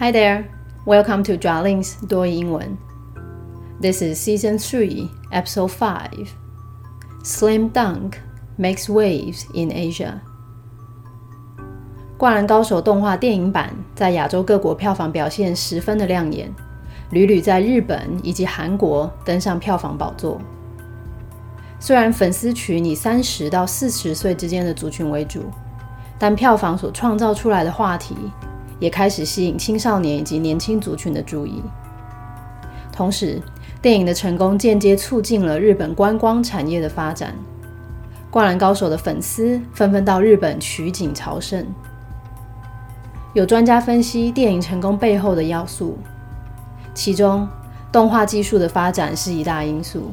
Hi there, welcome to Darling's 多英文。This is season three, episode five. Slam Dunk makes waves in Asia. 灌篮高手动画电影版在亚洲各国票房表现十分的亮眼，屡屡在日本以及韩国登上票房宝座。虽然粉丝群以三十到四十岁之间的族群为主，但票房所创造出来的话题也开始吸引青少年以及年轻族群的注意。同时，电影的成功间接促进了日本观光产业的发展。灌篮高手的粉丝纷纷到日本取景朝圣。有专家分析电影成功背后的要素，其中动画技术的发展是一大因素。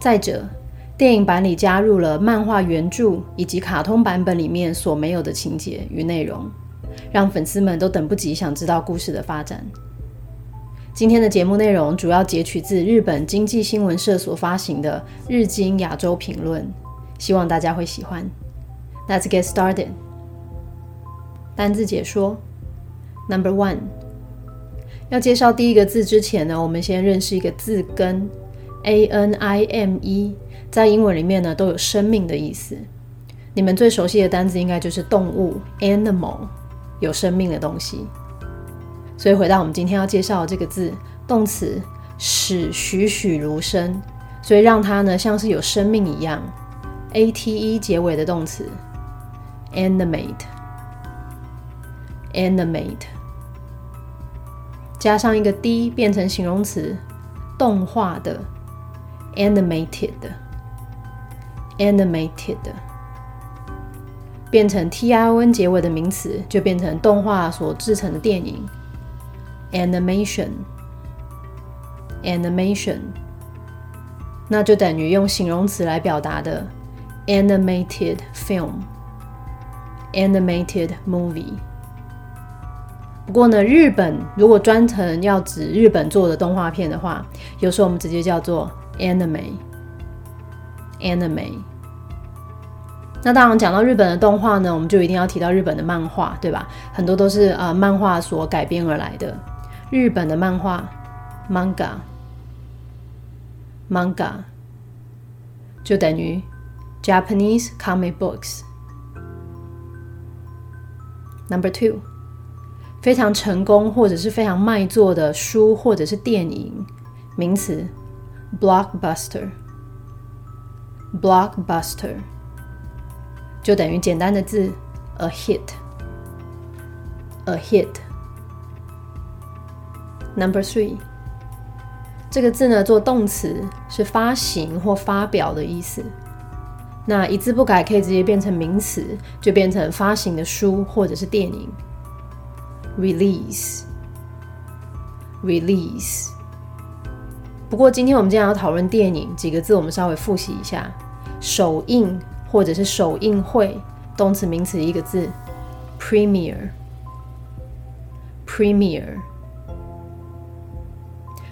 再者，电影版里加入了漫画原著以及卡通版本里面所没有的情节与内容，让粉丝们都等不及想知道故事的发展。今天的节目内容主要截取自日本经济新闻社所发行的《日经亚洲评论》，希望大家会喜欢。Let's get started。单字解说：Number one，要介绍第一个字之前呢，我们先认识一个字根，A N I M E。在英文里面呢，都有生命的意思。你们最熟悉的单字应该就是动物 （animal），有生命的东西。所以回到我们今天要介绍的这个字，动词使栩栩如生，所以让它呢像是有生命一样。a t e 结尾的动词 animate，animate，加上一个 d 变成形容词，动画的 animated。Animated 变成 t i n 结尾的名词，就变成动画所制成的电影。Animation，Animation，那就等于用形容词来表达的 animated film，animated movie。不过呢，日本如果专程要指日本做的动画片的话，有时候我们直接叫做 anime。Anime，那当然讲到日本的动画呢，我们就一定要提到日本的漫画，对吧？很多都是呃漫画所改编而来的。日本的漫画，manga，manga 就等于 Japanese comic books。Number two，非常成功或者是非常卖座的书或者是电影，名词 blockbuster。就等于简单的字 a hit，a hit。Number three，这个字呢做动词是发行或发表的意思。那一字不改可以直接变成名词，就变成发行的书或者是电影。Release，release。不过今天我们既然要讨论电影，几个字我们稍微复习一下。首映或者是首映会，动词名词一个字，premiere，premiere。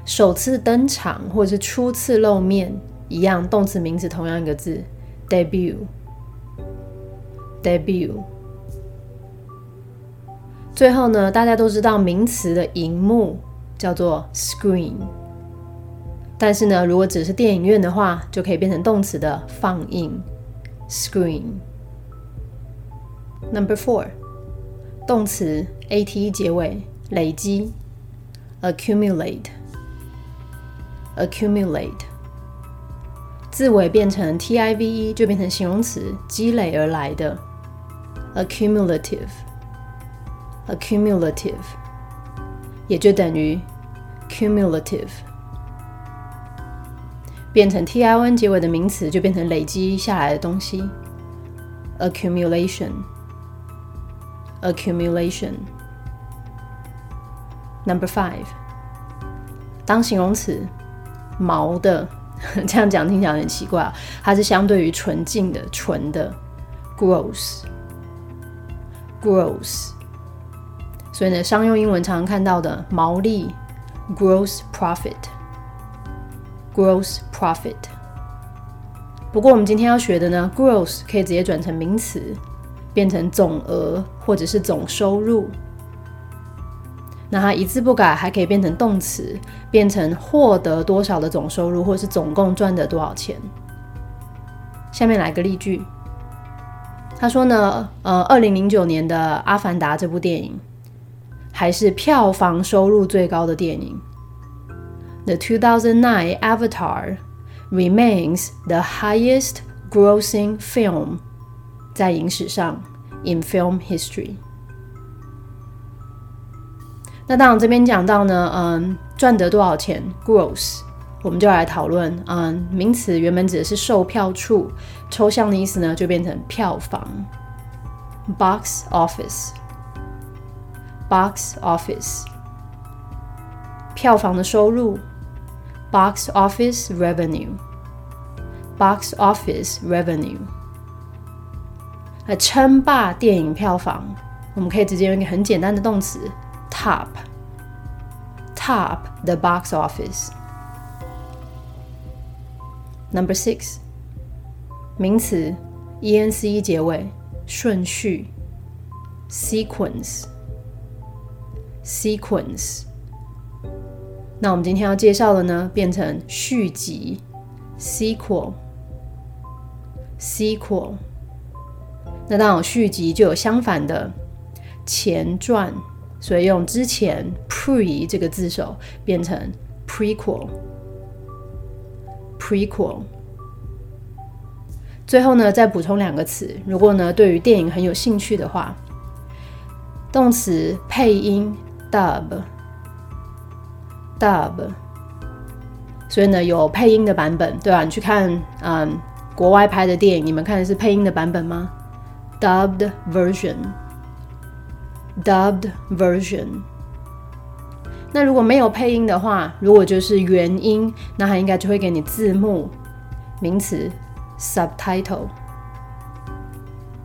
首次登场或者是初次露面，一样，动词名词同样一个字，debut，debut。最后呢，大家都知道名词的荧幕叫做 screen。但是呢，如果只是电影院的话，就可以变成动词的放映，screen。Number four，动词 a t e 结尾，累积，accumulate，accumulate，字尾变成 t i v e 就变成形容词，积累而来的，accumulative，accumulative，也就等于 cumulative。变成 t i n 结尾的名词，就变成累积下来的东西，accumulation，accumulation。Number five，当形容词，毛的，这样讲听起来很奇怪啊，它是相对于纯净的、纯的，gross，gross。所以呢，商用英文常常看到的毛利，gross profit。Gross profit。不过我们今天要学的呢，gross 可以直接转成名词，变成总额或者是总收入。那它一字不改还可以变成动词，变成获得多少的总收入，或者是总共赚得多少钱。下面来个例句，他说呢，呃，二零零九年的《阿凡达》这部电影还是票房收入最高的电影。The 2009 Avatar remains the highest grossing film 在影史上 in film history。那当然这边讲到呢，嗯，赚得多少钱？Gross，我们就来讨论。嗯，名词原本指的是售票处，抽象的意思呢就变成票房。Box office，box office，票房的收入。 Box office revenue，box office revenue。来称霸电影票房，我们可以直接用一个很简单的动词。top top the box office. Number six，名词 e n c e 结尾，顺序 sequence sequence。 那我们今天要介绍的呢，变成续集 sequel sequel。那当然续集就有相反的前传。所以用之前 pre 这个字首变成 prequel，prequel。最后呢，再补充两个词。如果呢对于电影很有兴趣的话，动词配音 （dub） Dub，。所以呢有配音的版本，对吧？你去看嗯国外拍的电影，你们看的是配音的版本吗？dubbed version。Dubbed version。那如果没有配音的话，如果就是原音，那它应该就会给你字幕，名词 subtitle。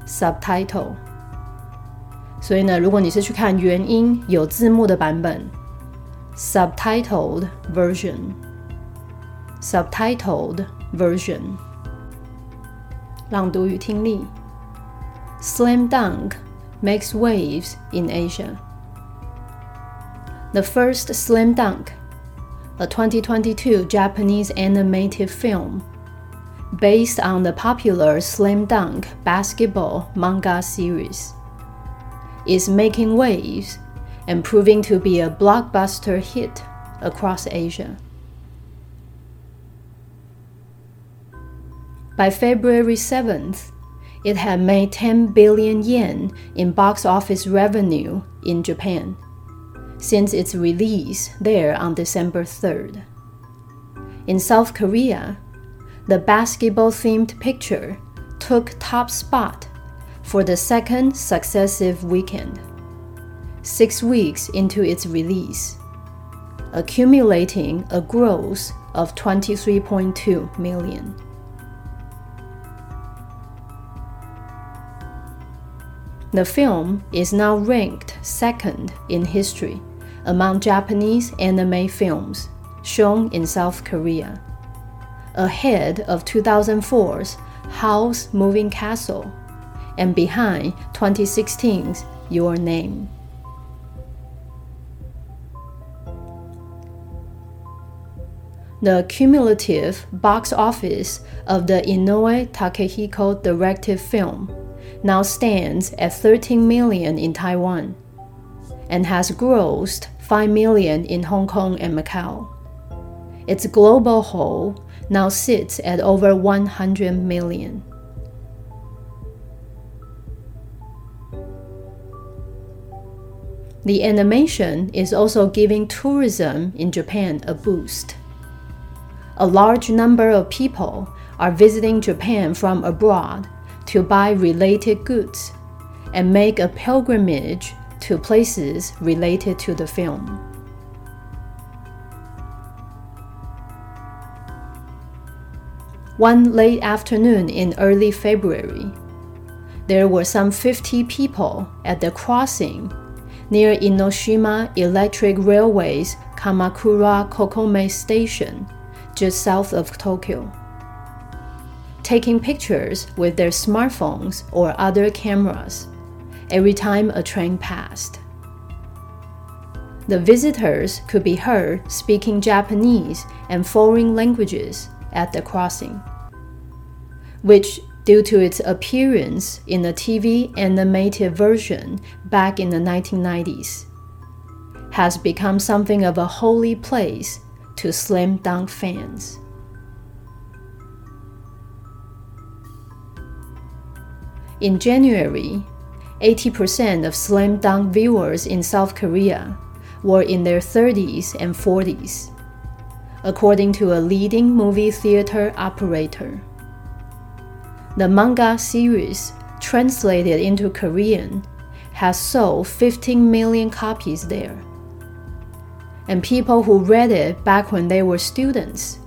subtitle。所以呢，如果你是去看原音有字幕的版本 ，subtitled version。subtitled version。朗读与听力，slam dunk。makes waves in Asia. The first Slam Dunk, a 2022 Japanese animated film based on the popular Slam Dunk basketball manga series, is making waves and proving to be a blockbuster hit across Asia. By February 7th, it had made 10 billion yen in box office revenue in Japan since its release there on December 3rd. In South Korea, the basketball themed picture took top spot for the second successive weekend, six weeks into its release, accumulating a gross of 23.2 million. The film is now ranked second in history among Japanese anime films shown in South Korea, ahead of 2004's House Moving Castle and behind 2016's Your Name. The cumulative box office of the Inoue Takehiko directed film now stands at 13 million in Taiwan and has grossed 5 million in Hong Kong and Macau. Its global haul now sits at over 100 million. The animation is also giving tourism in Japan a boost. A large number of people are visiting Japan from abroad to buy related goods and make a pilgrimage to places related to the film. One late afternoon in early February, there were some 50 people at the crossing near Inoshima Electric Railway's Kamakura Kokome Station, just south of Tokyo taking pictures with their smartphones or other cameras every time a train passed. the visitors could be heard speaking Japanese and foreign languages at the crossing, which, due to its appearance in the TV animated version back in the 1990s, has become something of a holy place to slam dunk fans. In January, 80% of slam dunk viewers in South Korea were in their 30s and 40s, according to a leading movie theater operator. The manga series, translated into Korean, has sold 15 million copies there. And people who read it back when they were students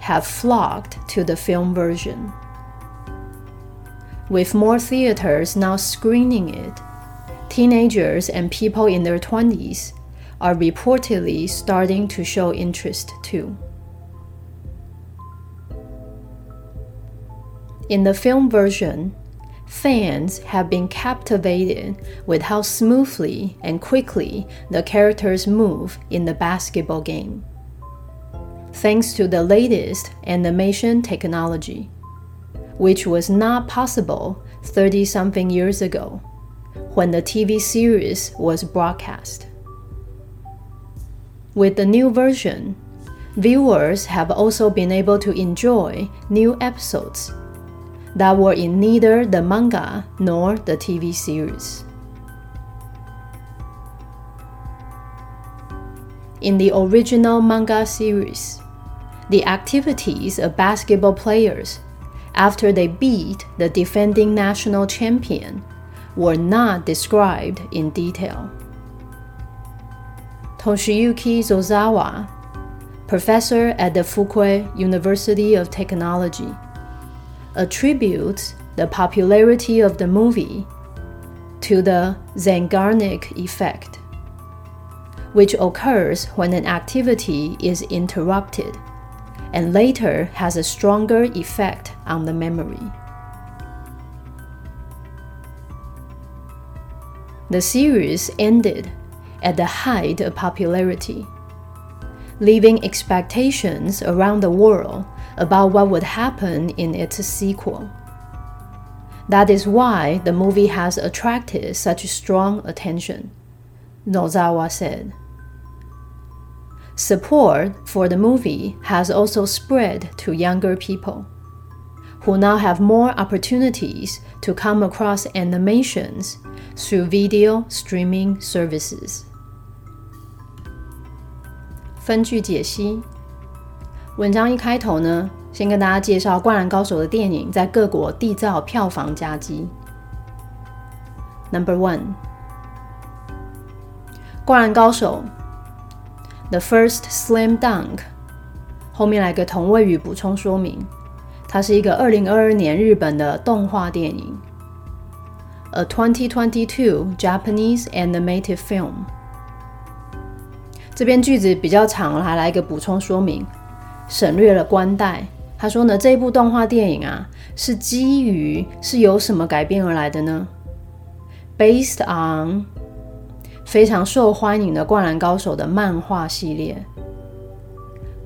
have flocked to the film version. With more theaters now screening it, teenagers and people in their 20s are reportedly starting to show interest too. In the film version, fans have been captivated with how smoothly and quickly the characters move in the basketball game. Thanks to the latest animation technology, which was not possible 30 something years ago when the TV series was broadcast. With the new version, viewers have also been able to enjoy new episodes that were in neither the manga nor the TV series. In the original manga series, the activities of basketball players after they beat the defending national champion were not described in detail. Toshiyuki Zozawa, professor at the Fukui University of Technology, attributes the popularity of the movie to the Zeigarnik effect, which occurs when an activity is interrupted and later has a stronger effect on the memory. The series ended at the height of popularity, leaving expectations around the world about what would happen in its sequel. That is why the movie has attracted such strong attention, Nozawa said. Support for the movie has also spread to younger people, who now have more opportunities to come across animations through video streaming services. 分句解析。 文章一开头呢，先跟大家介绍《灌篮高手》的电影在各国缔造票房佳绩。Number one，《灌篮高手》The First Slam Dunk，后面来个同位语补充说明，它是一个二零二二年日本的动画电影，A 2022 Japanese animated film。这边句子比较长，还来一个补充说明，省略了关带。他说呢，这一部动画电影啊，是基于是由什么改编而来的呢？Based on 非常受欢迎的《灌篮高手》的漫画系列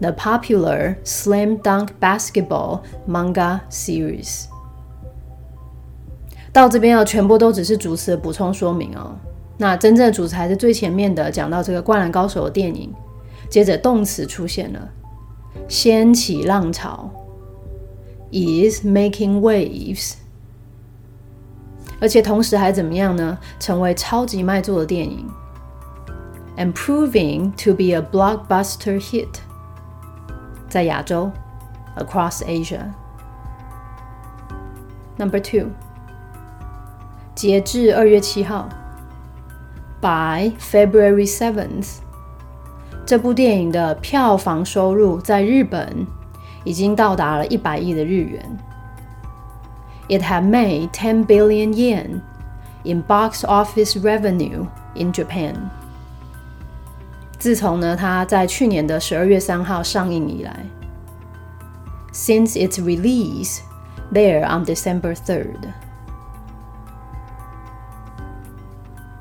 ，The popular Slam Dunk Basketball Manga Series。到这边啊，全部都只是主词的补充说明哦。那真正的主词还是最前面的，讲到这个《灌篮高手》的电影，接着动词出现了，掀起浪潮，is making waves。而且同时还怎么样呢？成为超级卖座的电影，and proving to be a blockbuster hit，在亚洲，across Asia。Number two，截至二月七号，by February seventh， 这部电影的票房收入在日本已经到达了一百亿的日元。it had made 10 billion yen in box office revenue in Japan. 自从呢，它在去年的十二月三号上映以来，since its release there on December 3rd.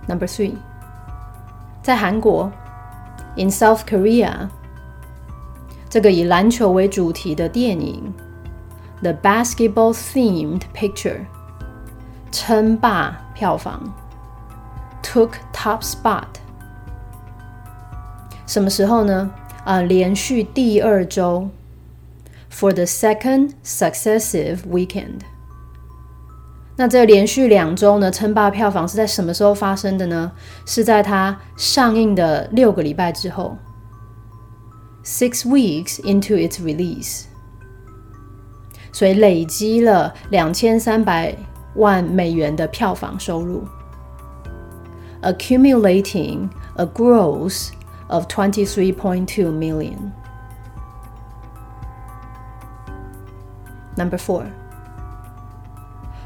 Number three，在韩国 in South Korea，这个以篮球为主题的电影，the basketball-themed picture，称霸票房，took top spot。什么时候呢？啊，连续第二周，for the second successive weekend。 那这连续两周呢，称霸票房是在什么时候发生的呢？是在它上映的六个礼拜之后，six weeks into its release，所以累积了两千三百万美元的票房收入，accumulating a gross of twenty three point two million. Number four.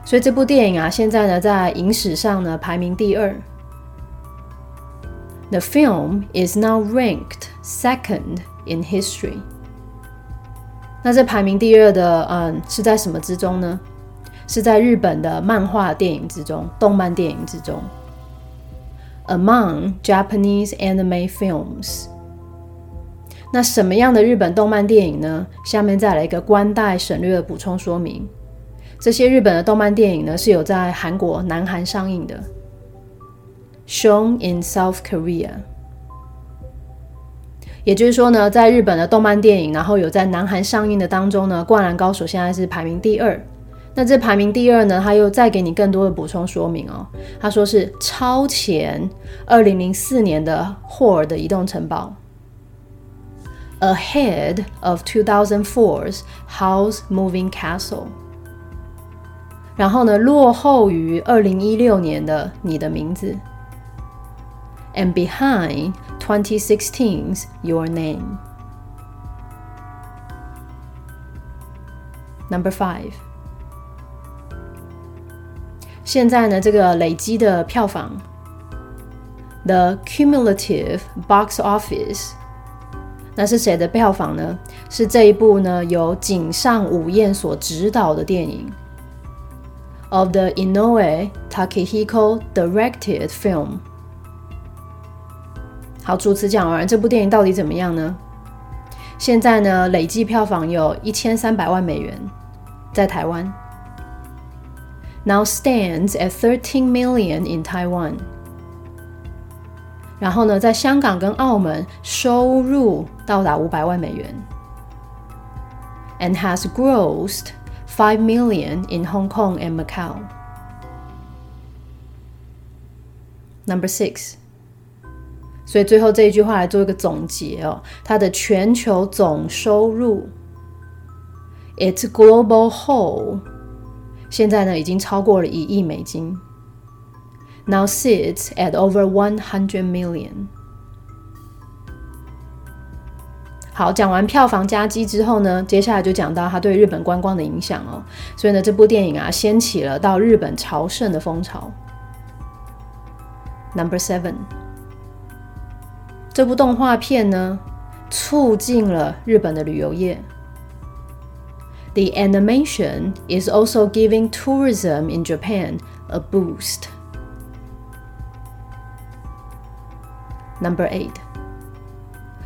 所以这部电影啊，现在呢在影史上呢排名第二。The film is now ranked second in history。那这排名第二的，嗯，是在什么之中呢？是在日本的漫画电影之中，动漫电影之中。Among Japanese anime films。那什么样的日本动漫电影呢？下面再来一个官带省略的补充说明。这些日本的动漫电影呢，是有在韩国、南韩上映的，shown in South Korea。也就是说呢，在日本的动漫电影，然后有在南韩上映的当中呢，《灌篮高手》现在是排名第二。那这排名第二呢，他又再给你更多的补充说明哦。他说是超前二零零四年的霍尔的移动城堡，ahead of 2004's House Moving Castle。然后呢，落后于二零一六年的你的名字，and behind twenty sixteen's your name. Number five. 现在呢，这个累积的票房，the cumulative box office，那是谁的票房呢？是这一部呢由井上武彦所执导的电影。of the Inoue Takehiko directed film。好，主持讲完，这部电影到底怎么样呢？现在呢，累计票房有一千三百万美元，在台湾。Now stands at thirteen million in Taiwan。然后呢，在香港跟澳门收入到达五百万美元，and has grossed 5 million in Hong Kong and Macau. Number six，所以最后这一句话来做一个总结哦，它的全球总收入，its global whole，现在呢已经超过了一亿美金，now sits at over one hundred million。 好，讲完票房加基之后呢，接下来就讲到它对日本观光的影响哦。所以呢，这部电影啊，掀起了到日本朝圣的风潮。Number seven，这部动画片呢，促进了日本的旅游业。The animation is also giving tourism in Japan a boost. Number eight.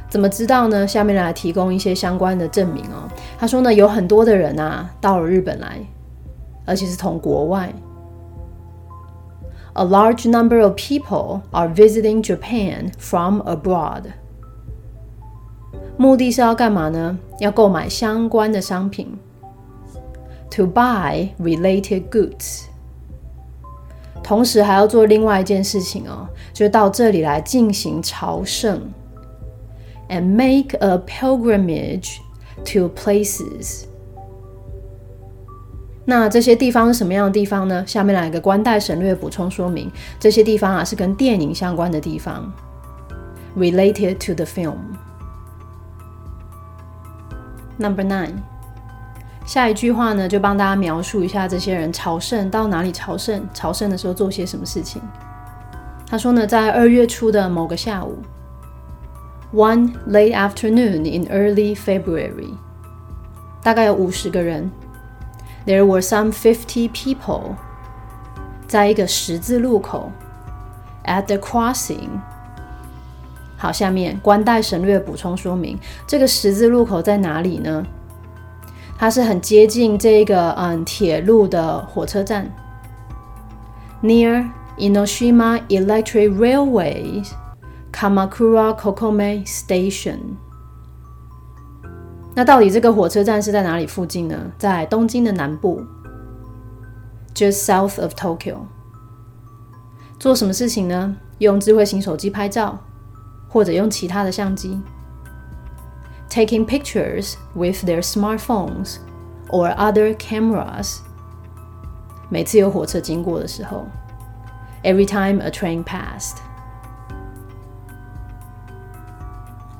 怎么知道呢？下面来提供一些相关的证明哦。他说呢，有很多的人啊到了日本来，而且是从国外。A large number of people are visiting Japan from abroad。目的是要干嘛呢？要购买相关的商品。To buy related goods。同时还要做另外一件事情哦，就是到这里来进行朝圣。And make a pilgrimage to places。那这些地方是什么样的地方呢？下面来个官带省略补充说明，这些地方啊是跟电影相关的地方，related to the film。Number nine，下一句话呢就帮大家描述一下这些人朝圣到哪里朝圣，朝圣的时候做些什么事情。他说呢，在二月初的某个下午。One late afternoon in early February，大概有五十个人。There were some fifty people，在一个十字路口。At the crossing， 好，下面关带省略补充说明，这个十字路口在哪里呢？它是很接近这个嗯铁路的火车站，near Inoshima Electric Railway Kamakura Kokome Station。那到底这个火车站是在哪里附近呢？在东京的南部，just south of Tokyo。做什么事情呢？用智慧型手机拍照。或者用其他的相机，taking pictures with their smartphones or other cameras。每次有火车经过的时候，every time a train passed。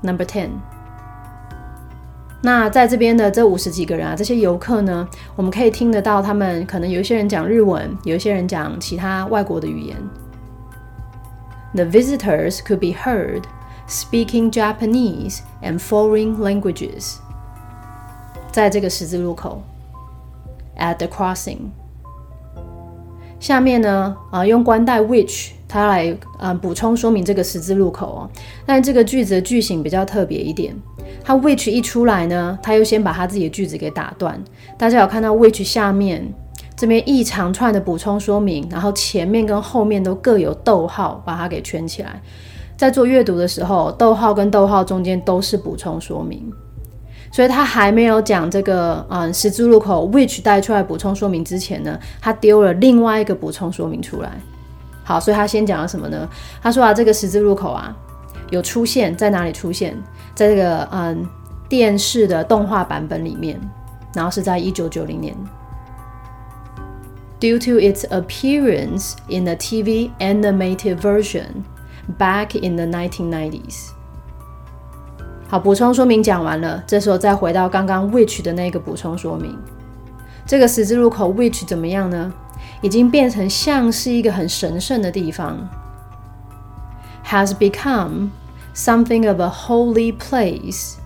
Number ten。那在这边的这五十几个人啊，这些游客呢，我们可以听得到他们可能有一些人讲日文，有一些人讲其他外国的语言。The visitors could be heard speaking Japanese and foreign languages。在这个十字路口，at the crossing。下面呢，啊，用关带 which 他来嗯补充说明这个十字路口哦。但这个句子的句型比较特别一点，它 which 一出来呢，他又先把他自己的句子给打断。大家有看到 which 下面这边一长串的补充说明，然后前面跟后面都各有逗号，把它给圈起来。在做阅读的时候，逗号跟逗号中间都是补充说明，所以他还没有讲这个嗯十字路口 which 带出来补充说明之前呢，他丢了另外一个补充说明出来。好，所以他先讲了什么呢？他说啊，这个十字路口啊有出现在哪里出现？在这个嗯电视的动画版本里面，然后是在一九九零年，due to its appearance in the TV animated version。Back in the 1990s。好，补充说明讲完了，这时候再回到刚刚 which 的那个补充说明。这个十字路口 which 怎么样呢？已经变成像是一个很神圣的地方，has become something of a holy place。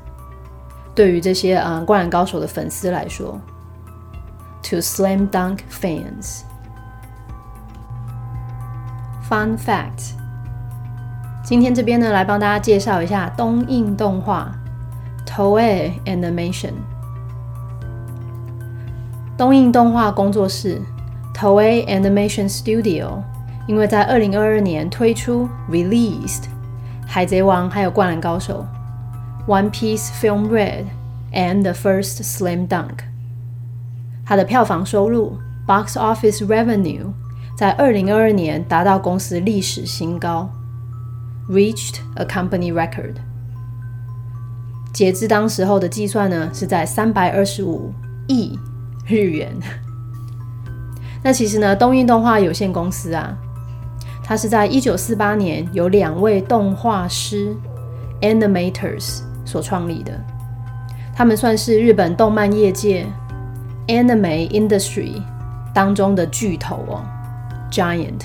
对于这些嗯灌篮高手的粉丝来说，to slam dunk fans。Fun fact。今天这边呢，来帮大家介绍一下东映动画 （Toei Animation）。东映动画工作室 （Toei Animation Studio） 因为在二零二二年推出 （released）《海贼王》还有《灌篮高手》（One Piece Film Red） and The First Slam Dunk，它的票房收入 （Box Office Revenue） 在二零二二年达到公司历史新高。reached a company record。截至当时候的计算呢，是在三百二十五亿日元。 那其实呢，东映动画有限公司啊，它是在一九四八年由两位动画师 animators 所创立的。他们算是日本动漫业界 anime industry 当中的巨头哦，giant。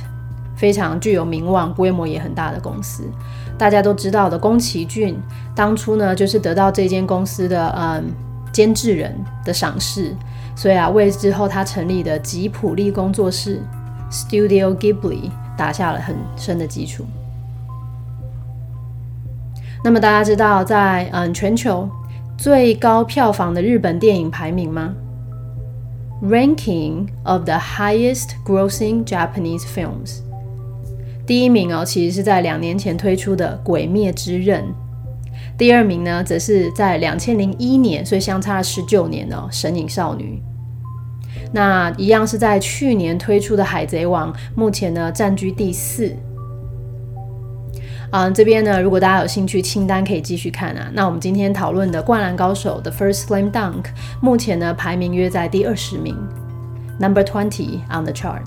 非常具有名望、规模也很大的公司，大家都知道的宫崎骏，当初呢就是得到这间公司的嗯监制人的赏识，所以啊为之后他成立的吉普力工作室 Studio Ghibli 打下了很深的基础。那么大家知道在嗯全球最高票房的日本电影排名吗？Ranking of the highest grossing Japanese films。第一名哦，其实是在两年前推出的《鬼灭之刃》。第二名呢，则是在两千零一年，所以相差了十九年哦，《神隐少女》。那一样是在去年推出的《海贼王》，目前呢占据第四。嗯，这边呢，如果大家有兴趣，清单可以继续看啊。那我们今天讨论的《灌篮高手》的 First Slam Dunk，目前呢排名约在第二十名，Number twenty on the chart。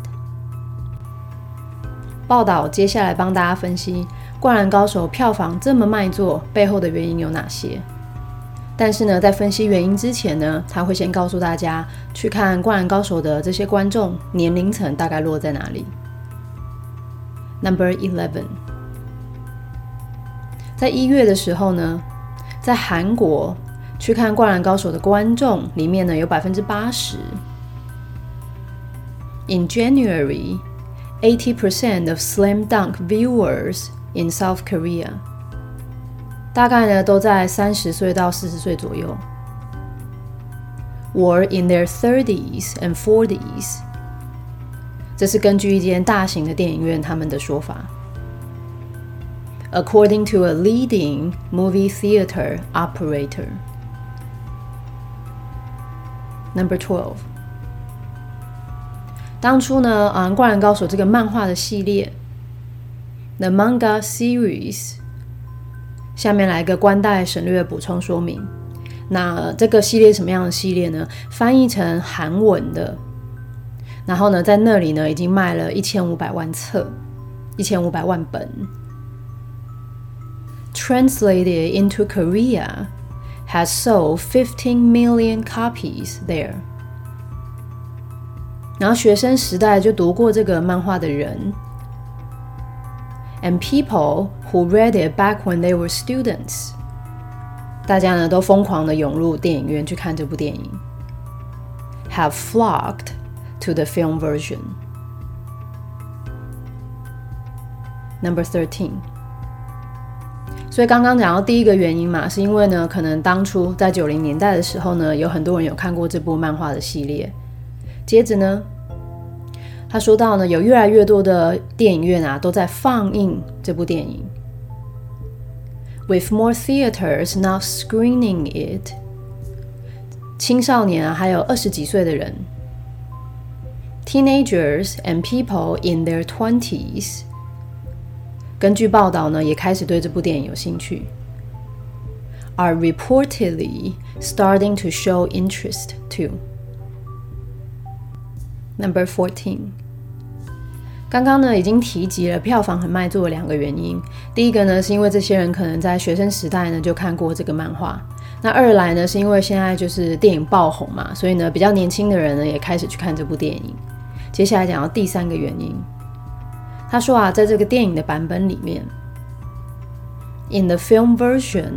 报道接下来帮大家分析《灌篮高手》票房这么卖座背后的原因有哪些？但是呢，在分析原因之前呢，他会先告诉大家去看《灌篮高手》的这些观众年龄层大概落在哪里。Number eleven，在一月的时候呢，在韩国去看《灌篮高手》的观众里面呢，有百分之八十。In January。80% of slam dunk viewers in South Korea 大概呢都在三十岁到四十岁左右，were in their thirties and forties。这是根据一间大型的电影院他们的说法。According to a leading movie theater operator. Number twelve. 当初呢，啊，《灌篮高手》这个漫画的系列 ，The Manga Series。下面来个关代省略补充说明。那这个系列什么样的系列呢？翻译成韩文的，然后呢，在那里呢已经卖了一千五百万册，一千五百万本。Translated into Korea, has sold fifteen million copies there. 然后学生时代就读过这个漫画的人。And people who read it back when they were students，大家呢都疯狂的涌入电影院去看这部电影，have flocked to the film version. Number thirteen. 所以刚刚讲到第一个原因嘛，是因为呢，可能当初在九零年代的时候呢，有很多人有看过这部漫画的系列。接着呢。他说到呢，有越来越多的电影院啊都在放映这部电影。With more theaters now screening it，青少年啊还有二十几岁的人，teenagers and people in their twenties，根据报道呢也开始对这部电影有兴趣，are reportedly starting to show interest too。Number fourteen。 刚刚呢已经提及了票房很卖座的两个原因。第一个呢是因为这些人可能在学生时代呢就看过这个漫画。那二来呢是因为现在就是电影爆红嘛，所以呢比较年轻的人呢也开始去看这部电影。接下来讲到第三个原因，他说啊，在这个电影的版本里面，in the film version，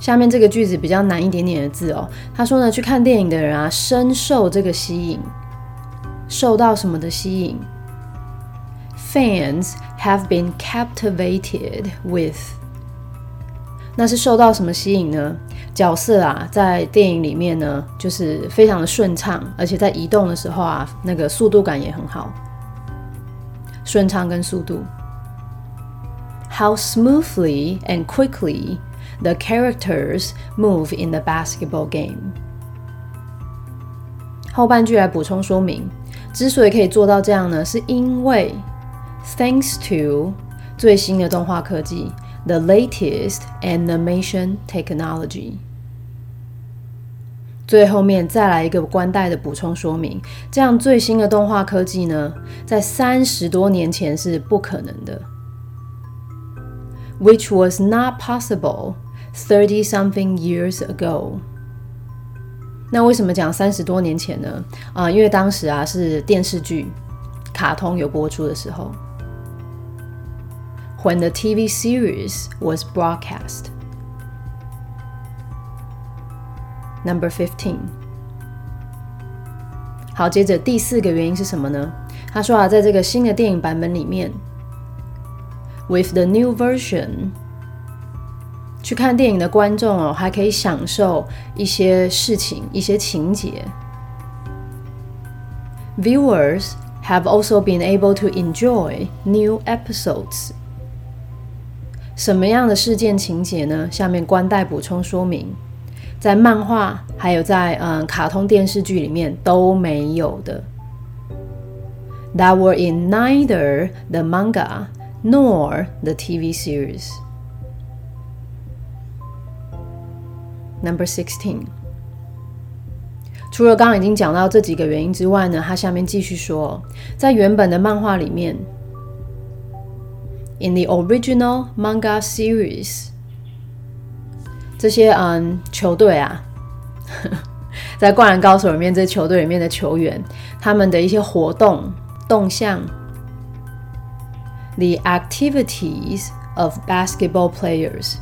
下面这个句子比较难一点点的字哦。他说呢，去看电影的人啊深受这个吸引。受到什么的吸引？Fans have been captivated with。那是受到什么吸引呢？角色啊，在电影里面呢，就是非常的顺畅，而且在移动的时候啊，那个速度感也很好。顺畅跟速度。How smoothly and quickly the characters move in the basketball game。后半句来补充说明。之所以可以做到这样呢，是因为 thanks to 最新的动画科技，the latest animation technology。最后面再来一个关带的补充说明，这样最新的动画科技呢，在三十多年前是不可能的，which was not possible thirty something years ago。那为什么讲三十多年前呢？啊，因为当时啊是电视剧、卡通有播出的时候。When the TV series was broadcast. Number fifteen. 好，接着第四个原因是什么呢？他说啊，在这个新的电影版本里面，with the new version. 去看电影的观众哦，还可以享受一些事情、一些情节。Viewers have also been able to enjoy new episodes。什么样的事件情节呢？下面关带补充说明，在漫画还有在嗯卡通电视剧里面都没有的。That were in neither the manga nor the TV series。 Number sixteen，除了刚刚已经讲到这几个原因之外呢，他下面继续说，在原本的漫画里面，in the original manga series，这些嗯球队啊，在灌篮高手里面这球队里面的球员，他们的一些活动动向，the activities of basketball players。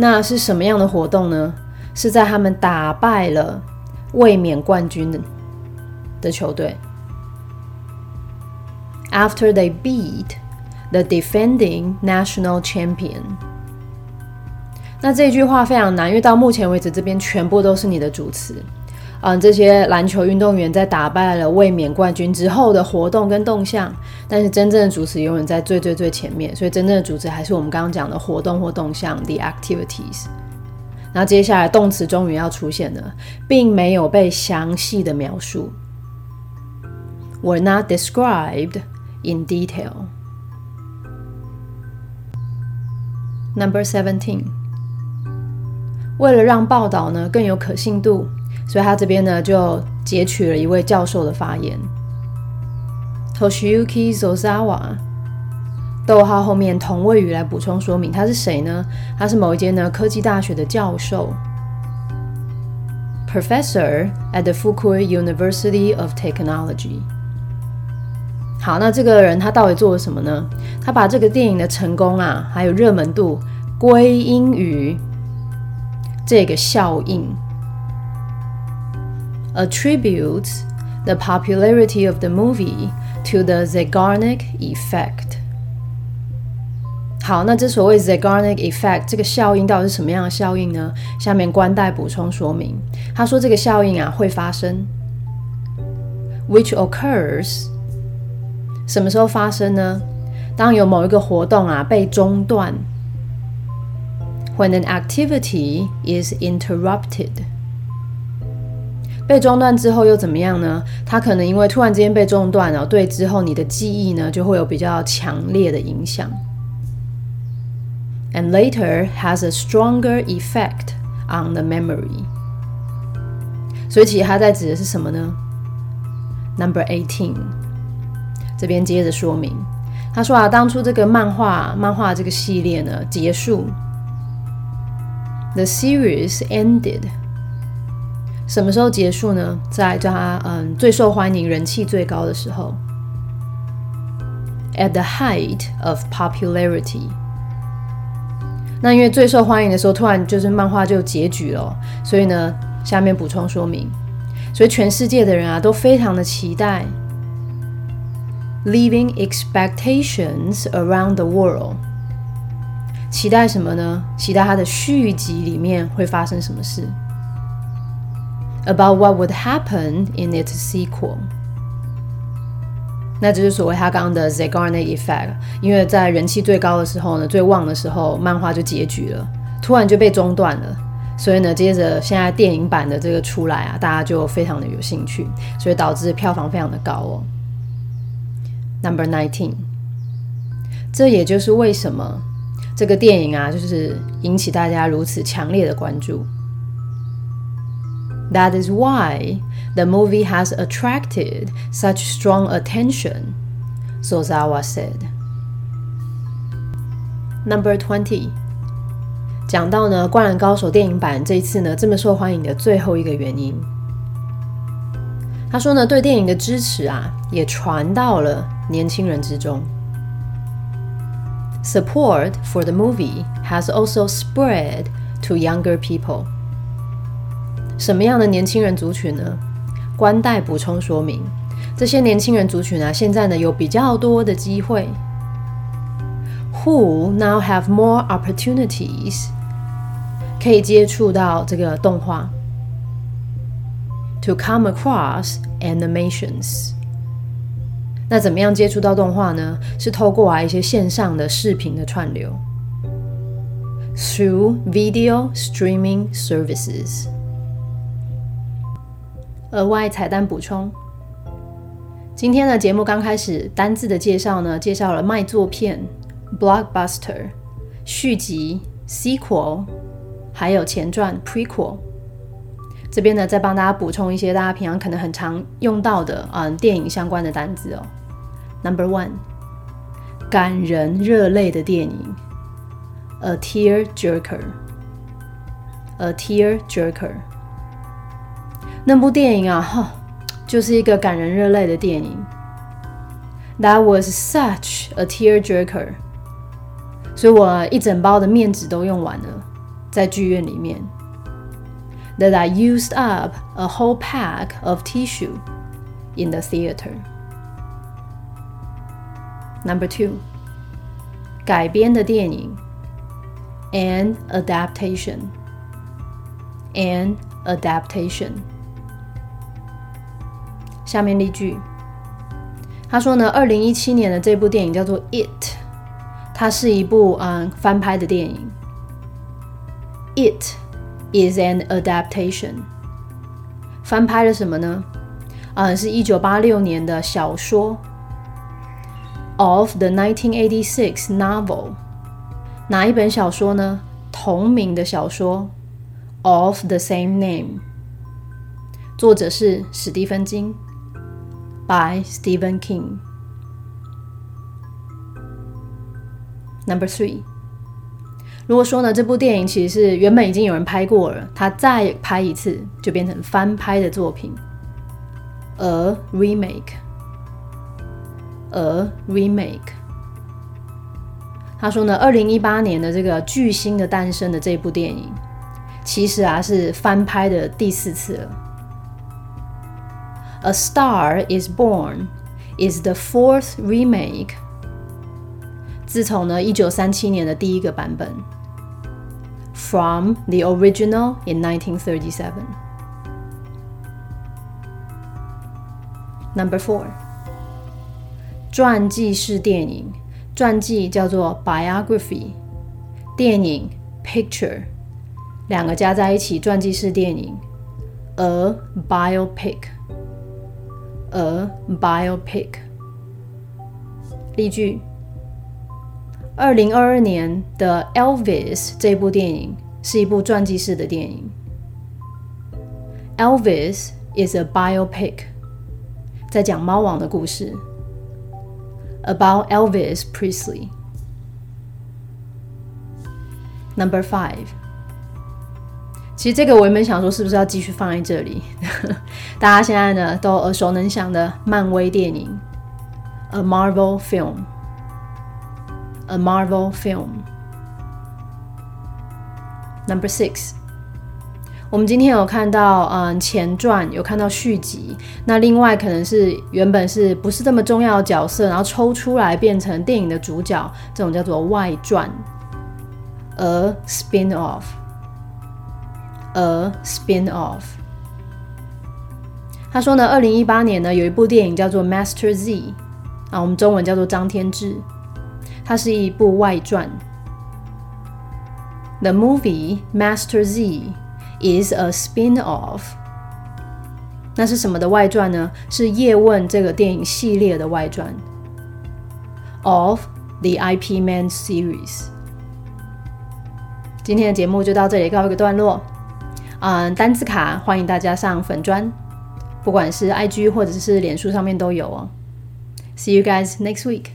那是什么样的活动呢？是在他们打败了卫冕冠军的的球队。After they beat the defending national champion。那这句话非常难，因为到目前为止，这边全部都是你的主词。嗯，这些篮球运动员在打败了卫冕冠军之后的活动跟动向，但是真正的主词永远在最最最前面，所以真正的主词还是我们刚刚讲的活动或动向 the activities。那接下来动词终于要出现了，并没有被详细的描述，were not described in detail。Number seventeen，为了让报道呢更有可信度。所以他这边呢就截取了一位教授的发言，Toshiyuki Sozawa，逗号后面同位语来补充说明他是谁呢？他是某一间呢科技大学的教授，Professor at the Fukui University of Technology。好，那这个人他到底做了什么呢？他把这个电影的成功啊，还有热门度归因于这个效应。attributes the popularity of the movie to the Zeigarnik effect。好，那这所谓 Zeigarnik effect 这个效应到底是什么样的效应呢？下面官代补充说明，他说这个效应啊会发生，which occurs 什么时候发生呢？当有某一个活动啊被中断，when an activity is interrupted。 被中断之后又怎么样呢？它可能因为突然之间被中断了，对之后你的记忆呢就会有比较强烈的影响。And later has a stronger effect on the memory。所以其实它在指的是什么呢？Number eighteen，这边接着说明，他说啊，当初这个漫画漫画这个系列呢结束，the series ended。什么时候结束呢？在他嗯最受欢迎、人气最高的时候，at the height of popularity。那因为最受欢迎的时候，突然就是漫画就结局了，所以呢，下面补充说明，所以全世界的人啊都非常的期待，leaving expectations around the world。期待什么呢？期待它的续集里面会发生什么事。About what would happen in its sequel，那就是所谓他刚刚的 Zeigarnik effect。因为在人气最高的时候呢，最旺的时候，漫画就结局了，突然就被中断了。所以呢，接着现在电影版的这个出来啊，大家就非常的有兴趣，所以导致票房非常的高哦。Number nineteen，这也就是为什么这个电影啊，就是引起大家如此强烈的关注。That is why the movie has attracted such strong attention, Sozawa said. Number twenty，讲到呢《灌篮高手》电影版这一次呢这么受欢迎的最后一个原因，他说呢对电影的支持啊也传到了年轻人之中。Support for the movie has also spread to younger people. 什么样的年轻人族群呢？官代补充说明，这些年轻人族群啊，现在呢有比较多的机会。Who now have more opportunities？可以接触到这个动画。To come across animations。那怎么样接触到动画呢？是透过啊一些线上的视频的串流。Through video streaming services。额外彩蛋补充：今天的节目刚开始，单字的介绍呢，介绍了卖座片 （blockbuster）、续集 （sequel） 还有前传 （prequel）。这边呢，再帮大家补充一些大家平常可能很常用到的嗯电影相关的单字哦。Number one，感人热泪的电影，a tear jerker，a tear jerker。那部电影啊，哈，就是一个感人热泪的电影。That was such a tearjerker。所以我一整包的面纸都用完了，在剧院里面。That I used up a whole pack of tissue in the theater. Number two， 改编的电影，an adaptation，an adaptation。 下面例句，他说呢，二零一七年的这部电影叫做《It》，它是一部嗯翻拍的电影。It is an adaptation。翻拍了什么呢？嗯，是一九八六年的小说。of the 1986 novel，哪一本小说呢？同名的小说，of the same name，作者是史蒂芬金，by Stephen King。Number three，如果说呢，这部电影其实是原本已经有人拍过了，他再拍一次就变成翻拍的作品，a remake。a remake。他说呢，二零一八年的这个巨星的诞生的这部电影，其实啊是翻拍的第四次了。A Star Is Born is the fourth remake。自从呢一九三七年的第一个版本，from the original in 1937。Number four。传记式电影，传记叫做 biography，电影 picture，两个加在一起，传记式电影 a biopic，a biopic。例句：二零二二年的 Elvis 这部电影是一部传记式的电影。Elvis is a biopic，在讲猫王的故事。about Elvis Presley. Number five， 其实这个我原本想说是不是要继续放在这里？大家现在呢都耳熟能详的漫威电影，A Marvel Film，A Marvel Film。Number six。我们今天有看到，嗯，前传有看到续集。那另外可能是原本是不是这么重要的角色，然后抽出来变成电影的主角，这种叫做外传。A spin off off，a spin off。他说呢，二零一八年呢有一部电影叫做 Master Z，啊，我们中文叫做张天志，它是一部外传。The movie Master Z。is a spin-off。那是什么的外传呢？是《叶问》这个电影系列的外传。Of the IP Man series。今天的节目就到这里告一个段落。嗯，单字卡欢迎大家上粉砖，不管是 IG 或者是脸书上面都有哦。See you guys next week.